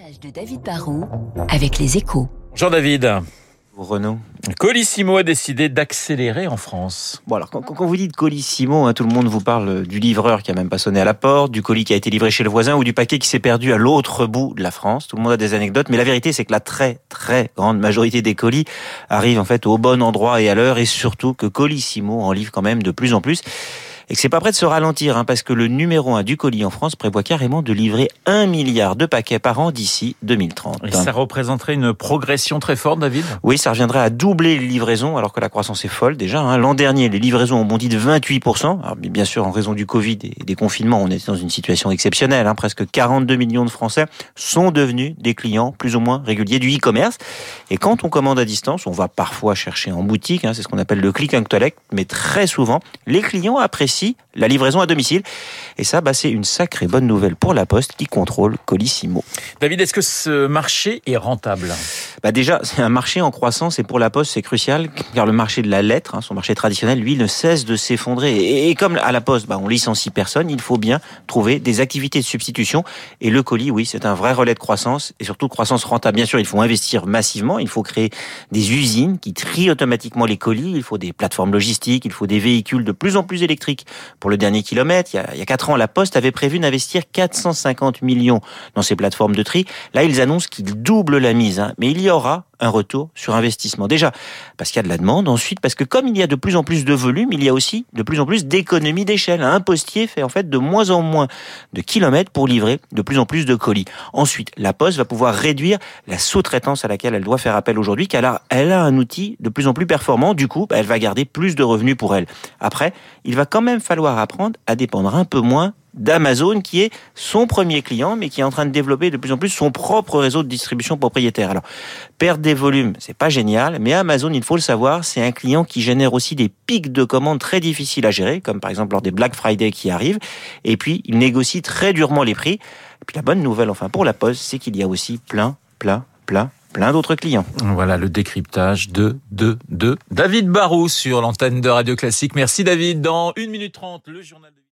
reportage de David Barrault avec les échos. Jean-David, Renaud. Colissimo a décidé d'accélérer en France. Bon alors quand, quand vous dites Colissimo, hein, tout le monde vous parle du livreur qui a même pas sonné à la porte, du colis qui a été livré chez le voisin ou du paquet qui s'est perdu à l'autre bout de la France. Tout le monde a des anecdotes, mais la vérité c'est que la très très grande majorité des colis arrivent en fait au bon endroit et à l'heure, et surtout que Colissimo en livre quand même de plus en plus. Et que c'est pas prêt de se ralentir, hein, parce que le numéro 1 du colis en France prévoit carrément de livrer un milliard de paquets par an d'ici 2030. Et ça représenterait une progression très forte, David? Oui, ça reviendrait à doubler les livraisons, alors que la croissance est folle déjà. Hein. L'an dernier, les livraisons ont bondi de 28%. Alors, bien sûr, en raison du Covid et des confinements, on est dans une situation exceptionnelle. Hein. Presque 42 millions de Français sont devenus des clients plus ou moins réguliers du e-commerce. Et quand on commande à distance, on va parfois chercher en boutique, hein, c'est ce qu'on appelle le click and collect, mais très souvent, les clients apprécient la livraison à domicile. Et ça, bah, c'est une sacrée bonne nouvelle pour la Poste qui contrôle Colissimo. David, est-ce que ce marché est rentable? Bah Déjà, c'est un marché en croissance et pour la Poste, c'est crucial car le marché de la lettre, hein, son marché traditionnel, lui, ne cesse de s'effondrer. Et, et, comme à la Poste, bah, on licencie personne, il faut bien trouver des activités de substitution. Et le colis, oui, c'est un vrai relais de croissance et surtout de croissance rentable. Bien sûr, il faut investir massivement, il faut créer des usines qui trient automatiquement les colis, il faut des plateformes logistiques, il faut des véhicules de plus en plus électriques pour le dernier kilomètre. Il y a, il y a 4 ans, la Poste avait prévu d'investir 450 millions dans ces plateformes de tri. Là, ils annoncent qu'ils doublent la mise. Hein. Mais il y aura un retour sur investissement. Déjà, parce qu'il y a de la demande. Ensuite, parce que comme il y a de plus en plus de volume, il y a aussi de plus en plus d'économies d'échelle. Un postier fait en fait de moins en moins de kilomètres pour livrer de plus en plus de colis. Ensuite, la Poste va pouvoir réduire la sous-traitance à laquelle elle doit faire appel aujourd'hui, car elle a un outil de plus en plus performant. Du coup, elle va garder plus de revenus pour elle. Après, il va quand même falloir apprendre à dépendre un peu moins d'Amazon qui est son premier client mais qui est en train de développer de plus en plus son propre réseau de distribution propriétaire. Alors, perdre des volumes, c'est pas génial, mais Amazon, il faut le savoir, c'est un client qui génère aussi des pics de commandes très difficiles à gérer, comme par exemple lors des Black Friday qui arrivent, et puis il négocie très durement les prix. Et puis la bonne nouvelle enfin pour la Poste, c'est qu'il y a aussi plein, plein, plein plein d'autres clients. Voilà le décryptage de, de, de David Barou sur l'antenne de Radio Classique. Merci David. Dans 1 minute 30, le journal de...